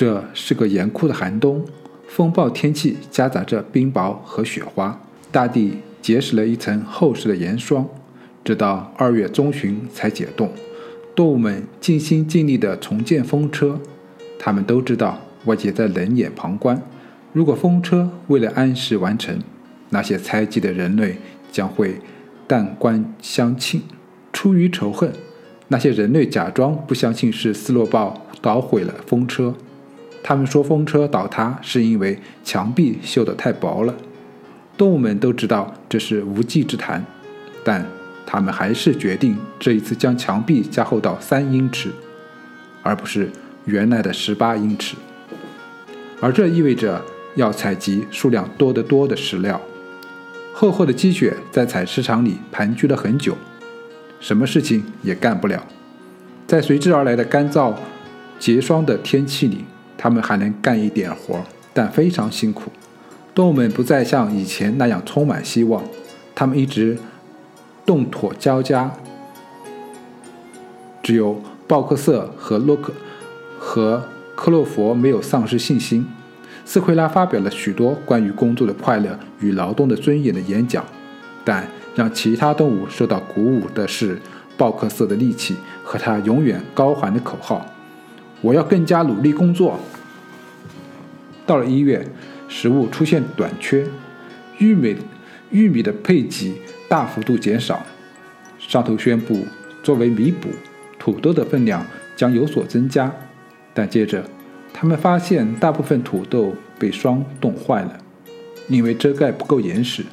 这是个严酷的寒冬，风暴天气夹杂着冰雹和雪花，大地结实了一层厚实的盐霜，直到二月中旬才解冻。动物们尽心尽力地重建风车，他们都知道外界在冷眼旁观。如果风车为了按时完成，那些猜忌的人类将会弹冠相庆。出于仇恨，那些人类假装不相信是斯洛鲍捣毁了风车。他们说风车倒塌是因为墙壁锈得太薄了。动物们都知道这是无稽之谈，但他们还是决定这一次将墙壁加厚到三英尺，而不是原来的十八英尺。而这意味着要采集数量多得多的石料。厚厚的积雪在采石场里盘踞了很久，什么事情也干不了。在随之而来的干燥、结霜的天气里。他们还能干一点活，但非常辛苦。动物们不再像以前那样充满希望，他们一直动妥交加。只有鲍克瑟和洛克和克洛佛没有丧失信心。斯奎拉发表了许多关于工作的快乐与劳动的尊严的演讲，但让其他动物受到鼓舞的是鲍克瑟的力气和他永远高喊的口号。我要更加努力工作。到了一月，食物出现短缺，玉米玉米的配给大幅度减少。上头宣布，作为弥补，土豆的分量将有所增加。但接着，他们发现大部分土豆被霜冻坏了，因为遮盖不够严实。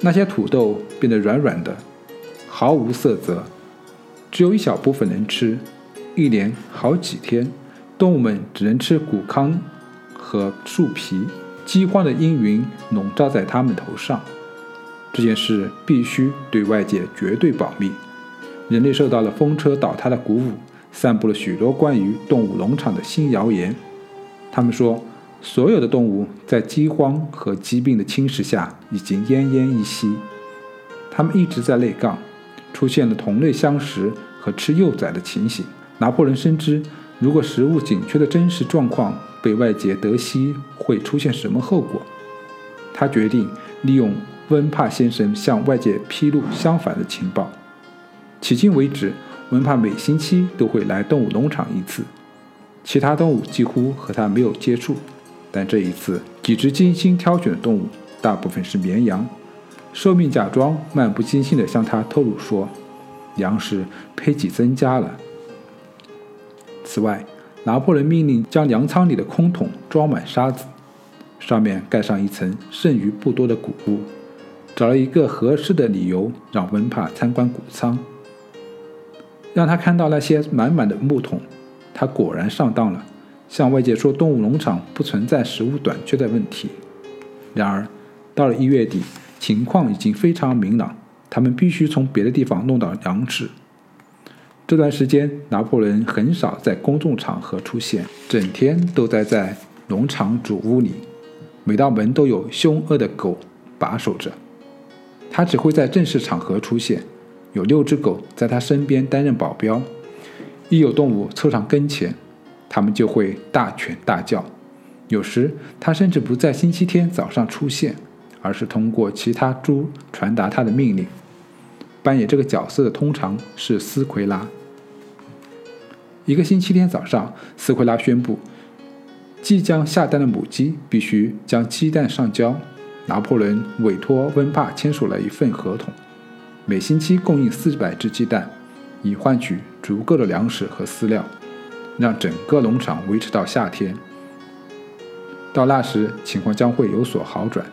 那些土豆变得软软的，毫无色泽，只有一小部分能吃。一连好几天，动物们只能吃谷糠和树皮。饥荒的阴云笼罩在他们头上。这件事必须对外界绝对保密。人类受到了风车倒塌的鼓舞，散布了许多关于动物农场的新谣言。他们说，所有的动物在饥荒和疾病的侵蚀下已经奄奄一息。他们一直在内杠，出现了同类相食和吃幼崽的情形。拿破仑深知，如果食物紧缺的真实状况被外界得悉，会出现什么后果。他决定利用温帕先生向外界披露相反的情报。迄今为止，温帕每星期都会来动物农场一次，其他动物几乎和他没有接触。但这一次，几只精心挑选的动物，大部分是绵羊，寿命假装漫不经心地向他透露说，粮食配给增加了。此外，拿破仑命令将粮仓里的空桶装满沙子，上面盖上一层剩余不多的谷物，找了一个合适的理由让温帕参观谷仓，让他看到那些满满的木桶。他果然上当了，向外界说动物农场不存在食物短缺的问题。然而，到了一月底，情况已经非常明朗，他们必须从别的地方弄到粮食。这段时间，拿破仑很少在公众场合出现，整天都待在农场主屋里。每道门都有凶恶的狗把守着。他只会在正式场合出现，有六只狗在他身边担任保镖。一有动物凑上跟前，他们就会大犬大叫。有时，他甚至不在星期天早上出现，而是通过其他猪传达他的命令。扮演这个角色的通常是斯奎拉。一个星期天早上，斯奎拉宣布，即将下蛋的母鸡必须将鸡蛋上交。拿破仑委托温帕签署了一份合同，每星期供应四百只鸡蛋，以换取足够的粮食和饲料，让整个农场维持到夏天。到那时，情况将会有所好转。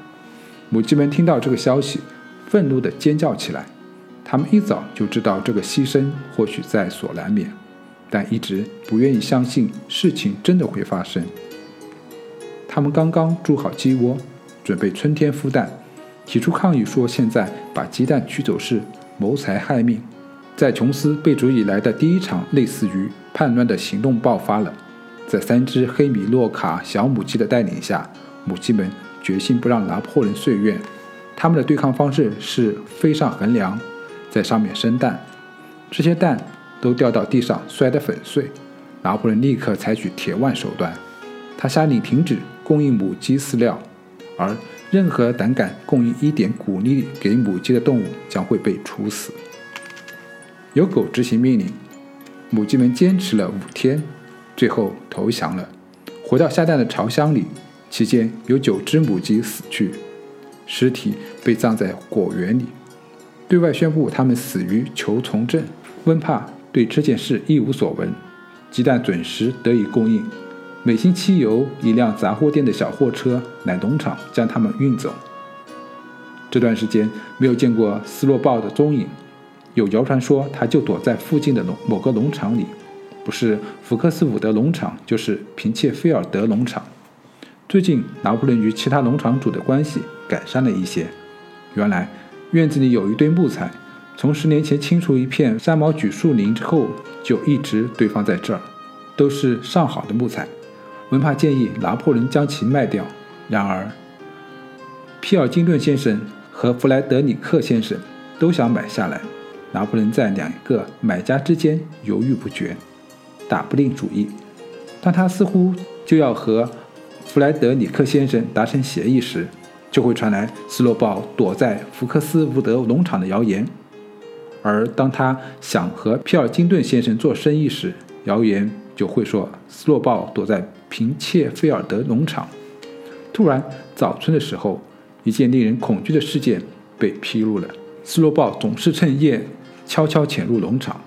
母鸡们听到这个消息，愤怒地尖叫起来。他们一早就知道这个牺牲或许在所难免。但一直不愿意相信事情真的会发生。他们刚刚筑好鸡窝，准备春天孵蛋，提出抗议说现在把鸡蛋取走是谋财害命。在琼斯被逐以来的第一场类似于叛乱的行动爆发了。在三只黑米洛卡小母鸡的带领下，母鸡们决心不让拿破仑睡院。他们的对抗方式是飞上横梁，在上面生蛋。这些蛋。都掉到地上，摔得粉碎。拿破仑立刻采取铁腕手段，他下令停止供应母鸡饲料，而任何胆敢供应一点谷粒给母鸡的动物将会被处死。有狗执行命令，母鸡们坚持了五天，最后投降了，回到下蛋的巢箱里。期间有九只母鸡死去，尸体被葬在果园里，对外宣布它们死于球虫症。温帕对这件事一无所闻，鸡蛋准时得以供应，每星期由一辆杂货店的小货车来农场将它们运走。这段时间没有见过斯洛鲍的踪影，有谣传说他就躲在附近的农某个农场里，不是福克斯伍德农场，就是平切菲尔德农场。最近，拿破仑与其他农场主的关系改善了一些。原来，院子里有一堆木材，从十年前清除一片山毛榉树林之后，就一直堆放在这儿，都是上好的木材。文帕建议拿破仑将其卖掉，然而，皮尔金顿先生和弗莱德里克先生都想买下来。拿破仑在两个买家之间犹豫不决，打不定主意。当他似乎就要和弗莱德里克先生达成协议时，就会传来斯洛鲍躲在福克斯伍德农场的谣言；而当他想和皮尔金顿先生做生意时，谣言就会说斯洛鲍躲在平切菲尔德农场。突然，早春的时候，一件令人恐惧的事件被披露了：斯洛鲍总是趁夜悄悄潜入农场，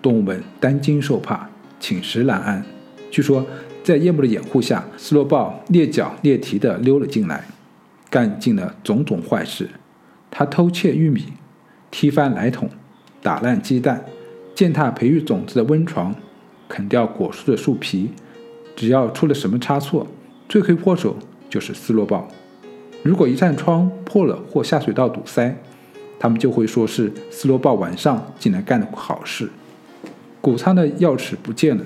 动物们担惊受怕，寝食难安。据说。在夜幕的掩护下，斯洛鲍蹑脚蹑蹄地溜了进来，干尽了种种坏事。他偷窃玉米，踢翻奶桶，打烂鸡蛋，践踏培育种子的温床，啃掉果树的树皮。只要出了什么差错，罪魁祸首就是斯洛鲍。如果一扇窗破了或下水道堵塞，他们就会说是斯洛鲍晚上进来干的好事。谷仓的钥匙不见了，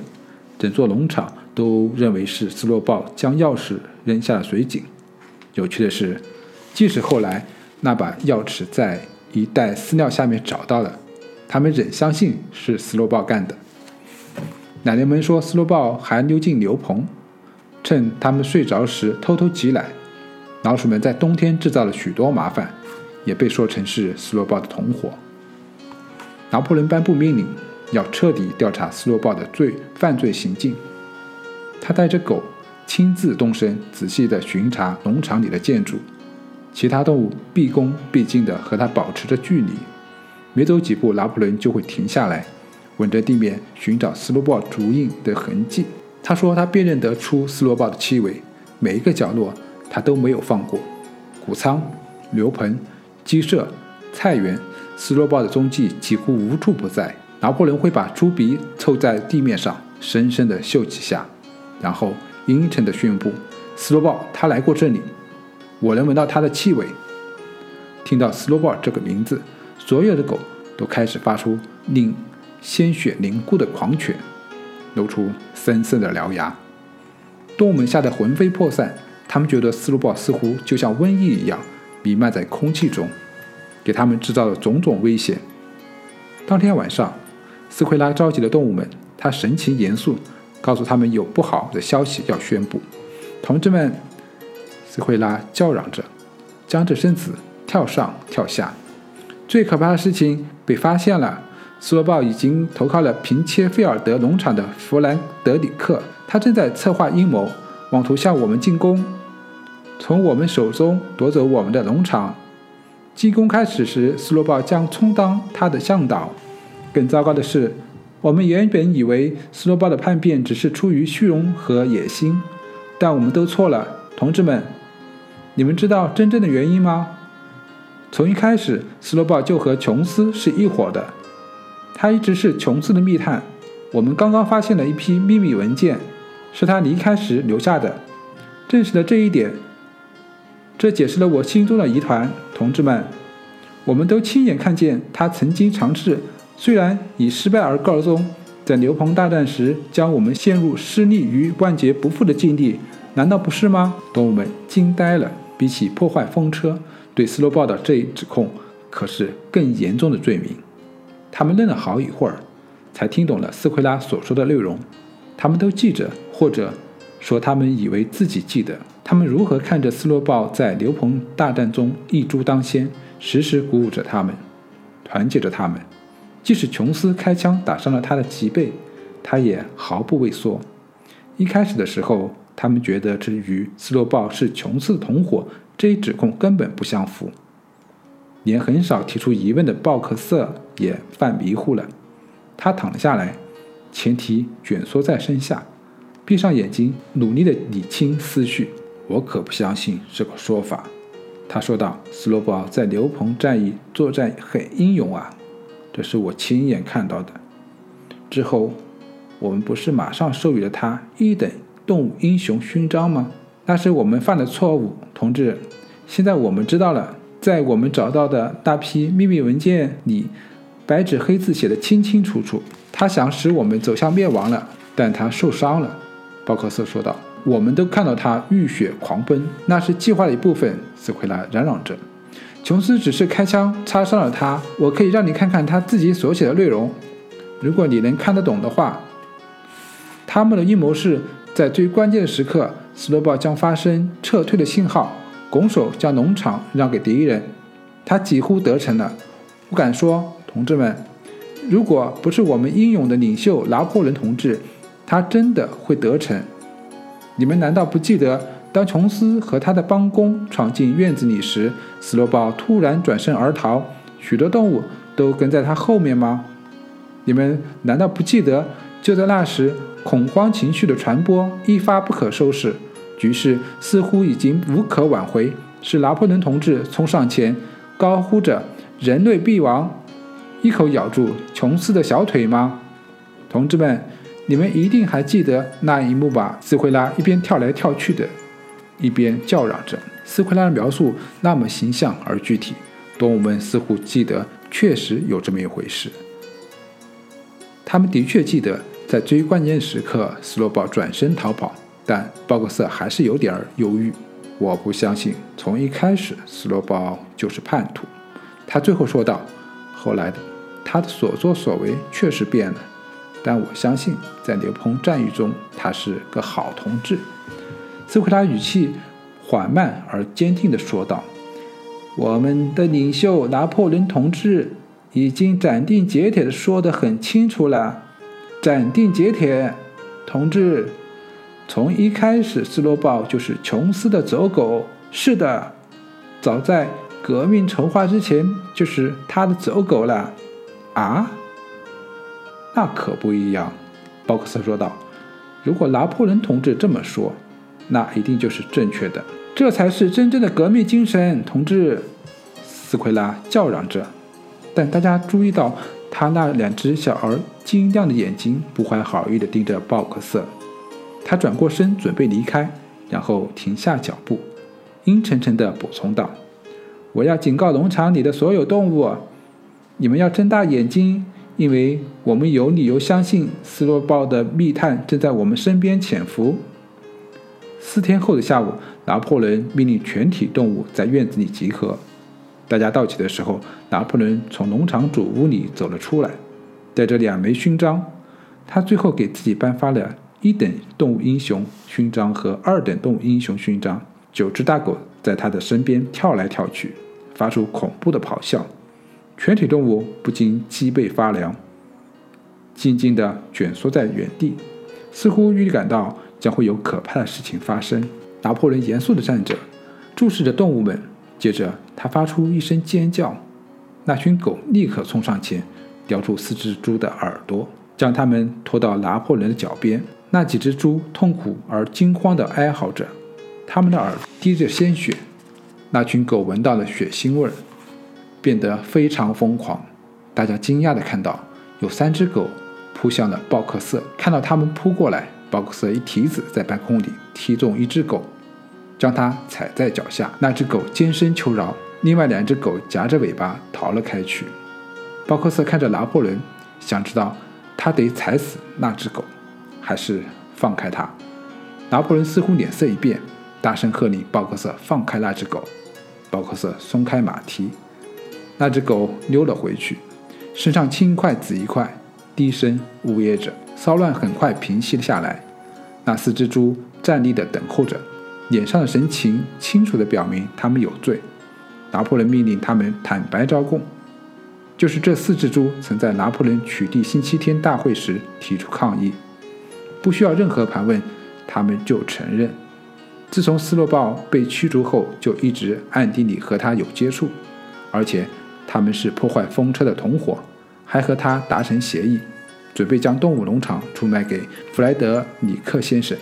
整座农场。都认为是斯洛鲍将钥匙扔下了水井。有趣的是，即使后来那把钥匙在一袋饲料下面找到了，他们仍相信是斯洛鲍干的。奶奶们说，斯洛鲍还溜进牛棚，趁他们睡着时偷偷挤奶。老鼠们在冬天制造了许多麻烦，也被说成是斯洛鲍的同伙。拿破仑颁布命令，要彻底调查斯洛鲍的罪犯罪行径。他带着狗亲自动身，仔细地巡查农场里的建筑。其他动物毕恭毕敬地和他保持着距离。没走几步，拿破仑就会停下来，吻着地面寻找斯洛鲍足印的痕迹。他说他辨认得出斯洛鲍的气味，每一个角落他都没有放过。谷仓、牛棚、鸡舍、菜园，斯洛鲍的踪迹几乎无处不在。拿破仑会把猪鼻凑在地面上，深深地嗅几下。然后阴沉地宣布：“斯洛鲍，他来过这里，我能闻到他的气味。”听到斯洛鲍这个名字，所有的狗都开始发出令鲜血凝固的狂犬，露出森森的獠牙。动物们吓得魂飞魄散，他们觉得斯鲁鲍似乎就像瘟疫一样弥漫在空气中，给他们制造了种种危险。当天晚上，斯奎拉召集了动物们，他神情严肃。告诉他们有不好的消息要宣布，同志们，斯奎拉叫嚷着，僵着身子跳上跳下。最可怕的事情被发现了，斯洛鲍已经投靠了平切菲尔德农场的弗兰德里克，他正在策划阴谋，妄图向我们进攻，从我们手中夺走我们的农场。进攻开始时，斯洛鲍将充当他的向导。更糟糕的是。我们原本以为斯洛鲍的叛变只是出于虚荣和野心，但我们都错了，同志们。你们知道真正的原因吗？从一开始，斯洛鲍就和琼斯是一伙的，他一直是琼斯的密探。我们刚刚发现了一批秘密文件，是他离开时留下的，证实了这一点。这解释了我心中的疑团，同志们。我们都亲眼看见他曾经尝试。虽然以失败而告终，在牛棚大战时将我们陷入失利于万劫不复的境地，难道不是吗？动物们惊呆了。比起破坏风车，对斯洛鲍的这一指控可是更严重的罪名。他们愣了好一会儿，才听懂了斯奎拉所说的内容。他们都记着，或者说他们以为自己记得，他们如何看着斯洛鲍在牛棚大战中一猪当先，时时鼓舞着他们，团结着他们。即使琼斯开枪打伤了他的脊背，他也毫不畏缩。一开始的时候，他们觉得这与斯洛鲍是琼斯的同伙这一指控根本不相符。连很少提出疑问的鲍克瑟也犯迷糊了。他躺了下来，前蹄卷缩在身下，闭上眼睛，努力地理清思绪。我可不相信这个说法，他说道。斯洛鲍在牛棚战役作战很英勇啊，这是我亲眼看到的。之后，我们不是马上授予了他一等动物英雄勋章吗？那是我们犯的错误，同志。现在我们知道了。在我们找到的大批秘密文件里，白纸黑字写的清清楚楚。他想使我们走向灭亡了，但他受伤了。鲍克瑟说道：“我们都看到他浴血狂奔，那是计划的一部分。”斯奎拉嚷嚷着：“琼斯只是开枪擦伤了他。我可以让你看看他自己所写的内容，如果你能看得懂的话。他们的阴谋是在最关键的时刻，斯洛鲍将发生撤退的信号。”拱手将农场让给敌人，他几乎得逞了。我敢说，同志们，如果不是我们英勇的领袖拿破仑同志，他真的会得逞。你们难道不记得，当琼斯和他的帮工闯进院子里时，斯洛鲍突然转身而逃，许多动物都跟在他后面吗？你们难道不记得，就在那时，恐慌情绪的传播一发不可收拾。局势似乎已经无可挽回，是拿破仑同志冲上前，高呼着“人类必亡”，一口咬住琼斯的小腿吗？同志们，你们一定还记得那一幕吧？斯奎拉一边跳来跳去的，一边叫嚷着。斯奎拉的描述那么形象而具体，动物们似乎记得，确实有这么一回事。他们的确记得，在最关键时刻，斯洛堡转身逃跑。但鲍克瑟还是有点犹豫。我不相信，从一开始斯洛鲍就是叛徒。他最后说道：“后来的他的所作所为确实变了，但我相信在牛棚战役中他是个好同志。”斯奎拉语气缓慢而坚定地说道：“我们的领袖拿破仑同志已经斩钉截铁地说得很清楚了，斩钉截铁，同志。”从一开始，斯洛鲍就是琼斯的走狗。是的，早在革命筹划之前，就是他的走狗了。啊？那可不一样，鲍克斯说道。如果拿破仑同志这么说，那一定就是正确的。这才是真正的革命精神，同志！斯奎拉叫嚷着。但大家注意到，他那两只小儿晶亮的眼睛不怀好意地盯着鲍克斯。他转过身准备离开，然后停下脚步，阴沉沉地补充道：“我要警告农场里的所有动物，你们要睁大眼睛，因为我们有理由相信斯洛鲍的密探正在我们身边潜伏。”四天后的下午，拿破仑命令全体动物在院子里集合。大家到齐的时候，拿破仑从农场主屋里走了出来，带着两枚勋章。他最后给自己颁发了。一等动物英雄勋章和二等动物英雄勋章。九只大狗在他的身边跳来跳去，发出恐怖的咆哮。全体动物不禁脊背发凉，静静地蜷缩在原地，似乎预感到将会有可怕的事情发生。拿破仑严肃地站着，注视着动物们。接着，他发出一声尖叫，那群狗立刻冲上前，叼住四只猪的耳朵，将它们拖到拿破仑的脚边。那几只猪痛苦而惊慌地哀嚎着，它们的耳滴着鲜血。那群狗闻到了血腥味儿，变得非常疯狂。大家惊讶地看到，有三只狗扑向了鲍克瑟。看到他们扑过来，鲍克瑟一蹄子在半空里踢中一只狗，将它踩在脚下。那只狗尖声求饶，另外两只狗夹着尾巴逃了开去。鲍克瑟看着拿破仑，想知道他得踩死那只狗。还是放开他。拿破仑似乎脸色一变，大声喝令鲍克瑟放开那只狗。鲍克瑟松开马蹄，那只狗溜了回去，身上青一块紫一块，低声呜咽着。骚乱很快平息了下来。那四只猪站立的等候着，脸上的神情清楚地表明他们有罪。拿破仑命令他们坦白招供。就是这四只猪曾在拿破仑取缔星期天大会时提出抗议，不需要任何盘问，他们就承认。自从斯洛鲍被驱逐后，就一直暗地里和他有接触，而且他们是破坏风车的同伙，还和他达成协议，准备将动物农场出卖给弗莱德里克先生。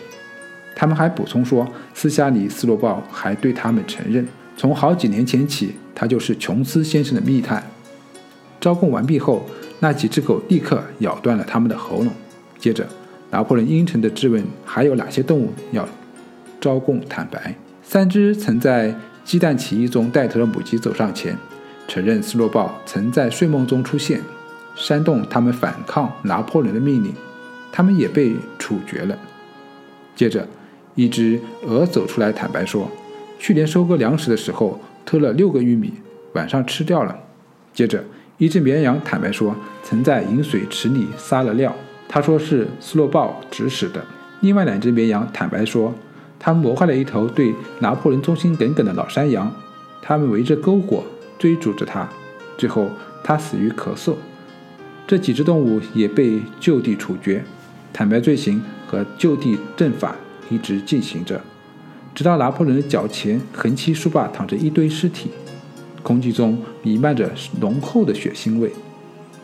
他们还补充说，私下里斯洛鲍还对他们承认，从好几年前起，他就是琼斯先生的密探。招供完毕后，那几只狗立刻咬断了他们的喉咙。接着，拿破仑阴沉地质问：“还有哪些动物要招供坦白？”三只曾在鸡蛋起义中带头的母鸡走上前，承认斯洛鲍曾在睡梦中出现，煽动他们反抗拿破仑的命令。他们也被处决了。接着，一只鹅走出来坦白说：“去年收割粮食的时候偷了六个玉米，晚上吃掉了。”接着，一只绵羊坦白说，曾在饮水池里撒了尿。他说是斯洛鲍指使的。另外两只绵羊坦白说，他们谋害了一头对拿破仑忠心耿耿的老山羊。他们围着篝火追逐着他，最后他死于咳嗽。这几只动物也被就地处决。坦白罪行和就地正法一直进行着，直到拿破仑的脚前横七竖八躺着一堆尸体。空气中弥漫着浓厚的血腥味。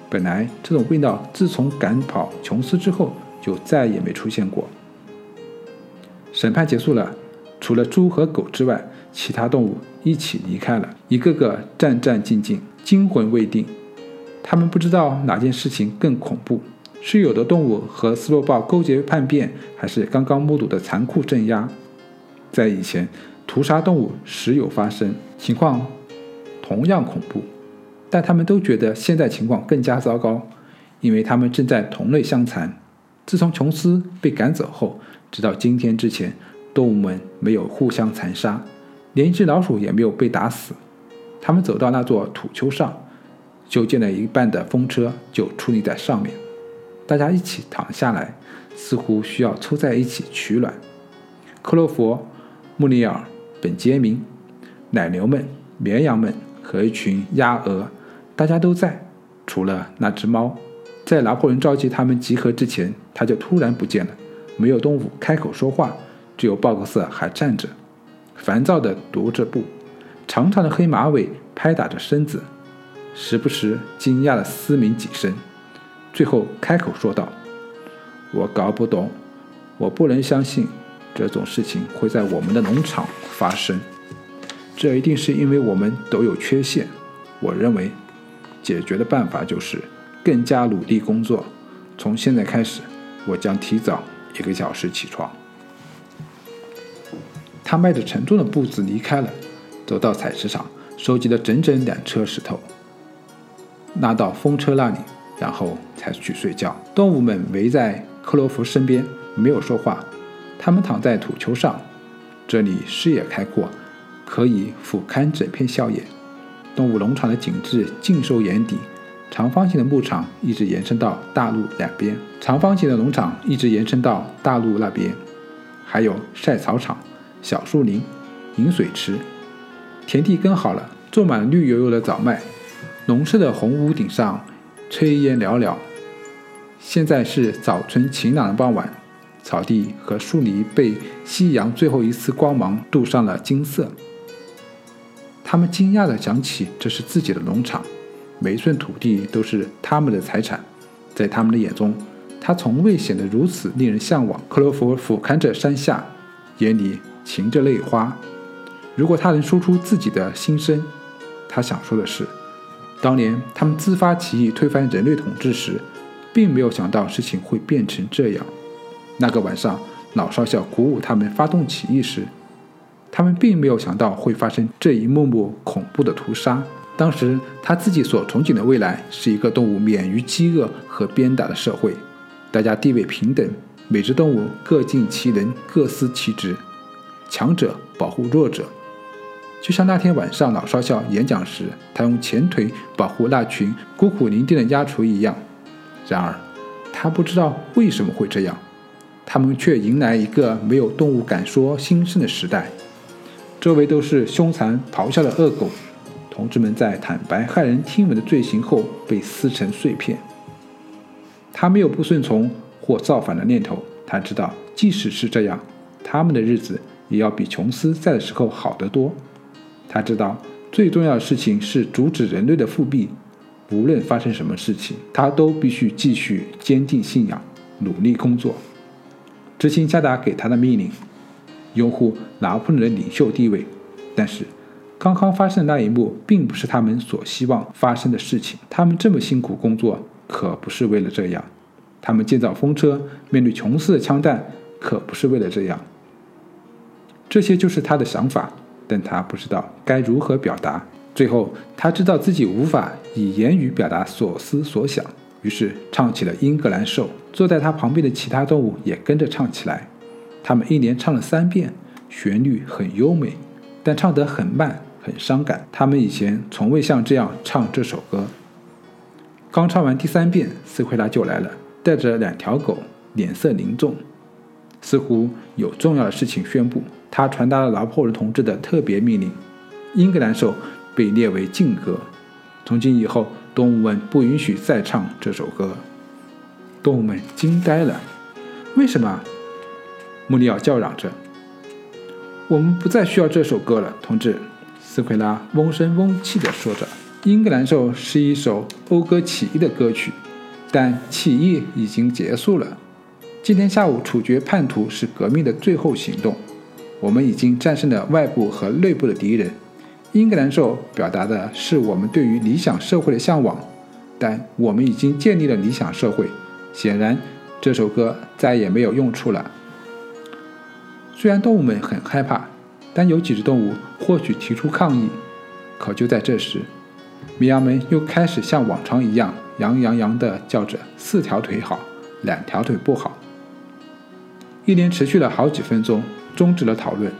本来这种味道自从赶跑琼斯之后就再也没出现过。审判结束了，除了猪和狗之外，其他动物一起离开了，一个个战战兢兢，惊魂未定。他们不知道哪件事情更恐怖：是有的动物和斯洛鲍勾结叛变，还是刚刚目睹的残酷镇压？在以前，屠杀动物时有发生，情况。同样恐怖，但他们都觉得现在情况更加糟糕，因为他们正在同类相残。自从琼斯被赶走后，直到今天之前，动物们没有互相残杀，连一只老鼠也没有被打死。他们走到那座土丘上，修建了一半的风车就矗立在上面，大家一起躺下来，似乎需要凑在一起取暖。克洛佛、穆里尔、本杰明、奶牛们、绵羊们。和一群鸭鹅，大家都在，除了那只猫。在拿破仑召集他们集合之前，他就突然不见了。没有动物开口说话，只有鲍克瑟还站着，烦躁地踱着步，长长的黑马尾拍打着身子，时不时惊讶地嘶鸣几声，最后开口说道：“我搞不懂，我不能相信这种事情会在我们的农场发生。”这一定是因为我们都有缺陷。我认为，解决的办法就是更加努力工作。从现在开始，我将提早一个小时起床。他迈着沉重的步子离开了，走到采石场，收集了整整两车石头，拉到风车那里，然后才去睡觉。动物们围在克罗夫身边，没有说话。他们躺在土丘上，这里视野开阔。可以俯瞰整片校园，动物农场的景致尽收眼底。长方形的牧场一直延伸到大路两边，长方形的农场一直延伸到大路那边，还有晒草场、小树林、饮水池，田地耕好了，种满绿油油的早麦，农舍的红屋顶上炊烟袅袅。现在是早春晴朗的傍晚，草地和树林被夕阳最后一次光芒镀上了金色。他们惊讶地想起，这是自己的农场，每一寸土地都是他们的财产。在他们的眼中，他从未显得如此令人向往。克罗弗俯瞰着山下，眼里噙着泪花。如果他能说出自己的心声，他想说的是：当年他们自发起义推翻人类统治时，并没有想到事情会变成这样。那个晚上，老少校鼓舞他们发动起义时。他们并没有想到会发生这一幕幕恐怖的屠杀。当时他自己所憧憬的未来是一个动物免于饥饿和鞭打的社会，大家地位平等，每只动物各尽其能，各司其职，强者保护弱者。就像那天晚上老少校演讲时，他用前腿保护那群孤苦伶仃的鸭雏一样。然而，他不知道为什么会这样。他们却迎来一个没有动物敢说心声的时代，周围都是凶残咆哮的恶狗。同志们在坦白骇人听闻的罪行后被撕成碎片。他没有不顺从或造反的念头。他知道，即使是这样，他们的日子也要比琼斯在的时候好得多。他知道，最重要的事情是阻止人类的复辟。无论发生什么事情，他都必须继续坚定信仰，努力工作，执行下达给他的命令，拥护拿破仑的领袖地位。但是，刚刚发生的那一幕并不是他们所希望发生的事情。他们这么辛苦工作，可不是为了这样；他们建造风车，面对琼斯的枪弹，可不是为了这样。这些就是他的想法，但他不知道该如何表达。最后，他知道自己无法以言语表达所思所想，于是唱起了《英格兰兽》。坐在他旁边的其他动物也跟着唱起来。他们一连唱了三遍，旋律很优美，但唱得很慢，很伤感。他们以前从未像这样唱这首歌。刚唱完第三遍，斯奎拉就来了，带着两条狗，脸色凝重，似乎有重要的事情宣布。他传达了拿破仑同志的特别命令：英格兰兽。被列为禁歌，从今以后，动物们不允许再唱这首歌。动物们惊呆了。为什么？穆里奥叫嚷着：“我们不再需要这首歌了，同志。”斯奎拉嗡声嗡气地说着：“英格兰兽是一首讴歌起义的歌曲，但起义已经结束了。今天下午处决叛徒是革命的最后行动。我们已经战胜了外部和内部的敌人。”英格兰兽表达的是我们对于理想社会的向往，但我们已经建立了理想社会。显然，这首歌再也没有用处了。虽然动物们很害怕，但有几只动物或许提出抗议。可就在这时，绵羊们又开始像往常一样，羊羊羊地叫着：“四条腿好，两条腿不好。”一连持续了好几分钟，终止了讨论。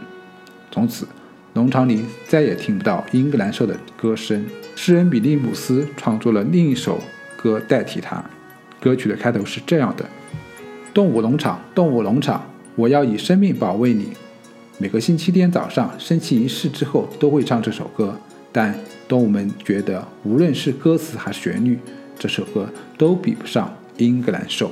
从此。农场里再也听不到英格兰兽的歌声。诗人比利姆斯创作了另一首歌代替它。歌曲的开头是这样的：“动物农场，动物农场，我要以生命保卫你。”每个星期天早上升旗仪式之后都会唱这首歌。但动物们觉得，无论是歌词还是旋律，这首歌都比不上英格兰颂。